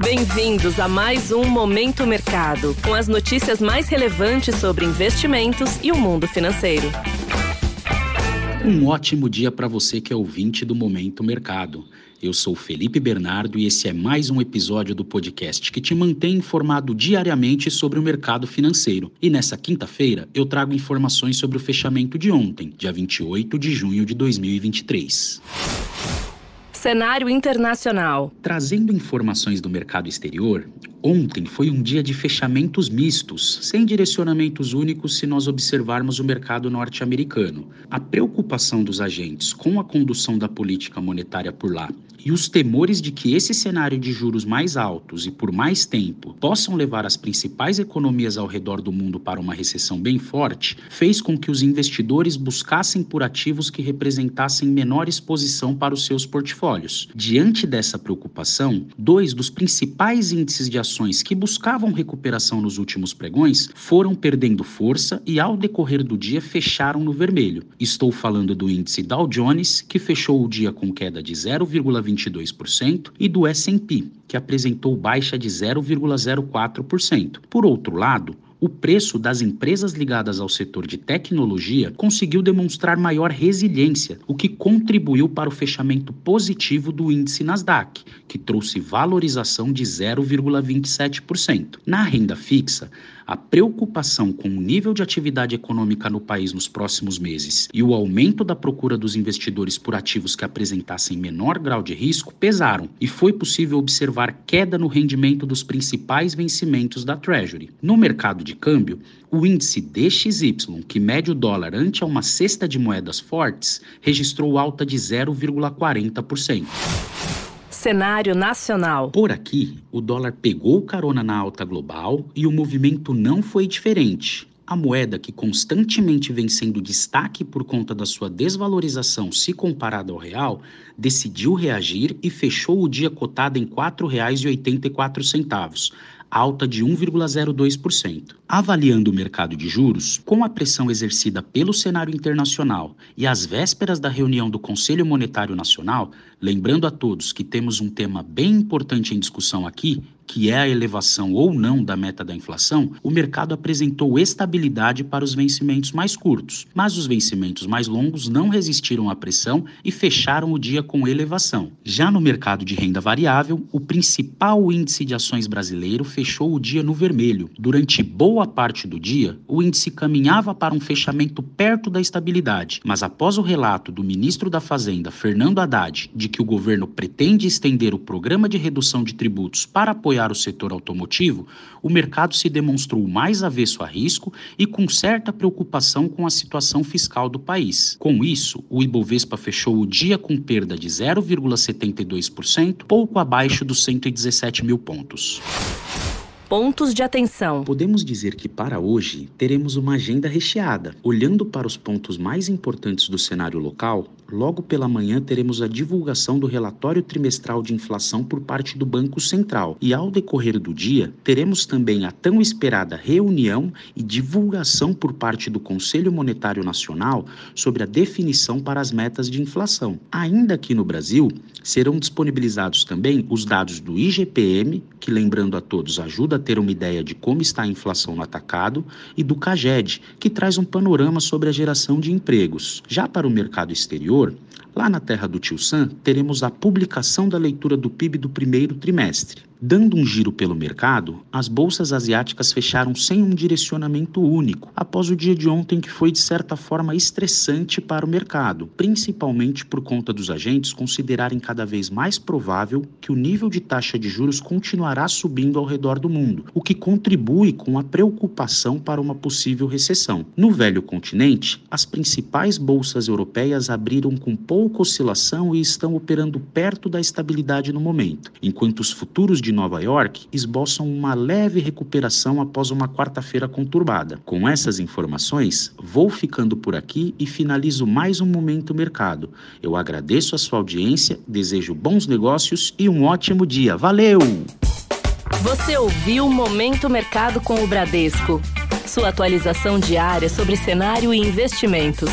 Bem-vindos a mais um Momento Mercado, com as notícias mais relevantes sobre investimentos e o mundo financeiro. Um ótimo dia para você que é ouvinte do Momento Mercado. Eu sou Felipe Bernardo e esse é mais um episódio do podcast que te mantém informado diariamente sobre o mercado financeiro. E nessa quinta-feira eu trago informações sobre o fechamento de ontem, dia 28 de junho de 2023. Cenário internacional. Trazendo informações do mercado exterior, ontem foi um dia de fechamentos mistos, sem direcionamentos únicos se nós observarmos o mercado norte-americano. A preocupação dos agentes com a condução da política monetária por lá e os temores de que esse cenário de juros mais altos e por mais tempo possam levar as principais economias ao redor do mundo para uma recessão bem forte, fez com que os investidores buscassem por ativos que representassem menor exposição para os seus portfólios. Diante dessa preocupação, dois dos principais índices de ações que buscavam recuperação nos últimos pregões foram perdendo força e, ao decorrer do dia, fecharam no vermelho. Estou falando do índice Dow Jones, que fechou o dia com queda de 0,20 0,22%, e do S&P, que apresentou baixa de 0,04%. Por outro lado, o preço das empresas ligadas ao setor de tecnologia conseguiu demonstrar maior resiliência, o que contribuiu para o fechamento positivo do índice Nasdaq, que trouxe valorização de 0,27%. Na renda fixa, a preocupação com o nível de atividade econômica no país nos próximos meses e o aumento da procura dos investidores por ativos que apresentassem menor grau de risco pesaram e foi possível observar queda no rendimento dos principais vencimentos da Treasury. No mercado de câmbio, o índice DXY, que mede o dólar ante uma cesta de moedas fortes, registrou alta de 0,40% cenário nacional. Por aqui, o dólar pegou carona na alta global e o movimento não foi diferente. A moeda, que constantemente vem sendo destaque por conta da sua desvalorização se comparada ao real, decidiu reagir e fechou o dia cotada em R$ 4,84, alta de 1,02%. Avaliando o mercado de juros, com a pressão exercida pelo cenário internacional e às vésperas da reunião do Conselho Monetário Nacional, lembrando a todos que temos um tema bem importante em discussão aqui, que é a elevação ou não da meta da inflação, o mercado apresentou estabilidade para os vencimentos mais curtos, mas os vencimentos mais longos não resistiram à pressão e fecharam o dia com elevação. Já no mercado de renda variável, o principal índice de ações brasileiro fechou o dia no vermelho. Durante boa parte do dia, o índice caminhava para um fechamento perto da estabilidade, mas após o relato do ministro da Fazenda, Fernando Haddad, de que o governo pretende estender o programa de redução de tributos para apoiar apoiar o setor automotivo, o mercado se demonstrou mais avesso a risco e com certa preocupação com a situação fiscal do país. Com isso, o Ibovespa fechou o dia com perda de 0,72%, pouco abaixo dos 117 mil pontos. Pontos de atenção. Podemos dizer que para hoje teremos uma agenda recheada. Olhando para os pontos mais importantes do cenário local, logo pela manhã teremos a divulgação do relatório trimestral de inflação por parte do Banco Central. E ao decorrer do dia, teremos também a tão esperada reunião e divulgação por parte do Conselho Monetário Nacional sobre a definição para as metas de inflação. Ainda aqui no Brasil, serão disponibilizados também os dados do IGPM, que lembrando a todos ajuda a ter uma ideia de como está a inflação no atacado, e do CAGED, que traz um panorama sobre a geração de empregos. Já para o mercado exterior, lá na terra do Tio Sam, teremos a publicação da leitura do PIB do primeiro trimestre. Dando um giro pelo mercado, as bolsas asiáticas fecharam sem um direcionamento único, após o dia de ontem que foi de certa forma estressante para o mercado, principalmente por conta dos agentes considerarem cada vez mais provável que o nível de taxa de juros continuará subindo ao redor do mundo, o que contribui com a preocupação para uma possível recessão. No velho continente, as principais bolsas europeias abriram com pouca oscilação e estão operando perto da estabilidade no momento, enquanto os futuros de Nova York esboçam uma leve recuperação após uma quarta-feira conturbada. Com essas informações, vou ficando por aqui e finalizo mais um Momento Mercado. Eu agradeço a sua audiência, desejo bons negócios e um ótimo dia. Valeu! Você ouviu Momento Mercado com o Bradesco. Sua atualização diária sobre cenário e investimentos.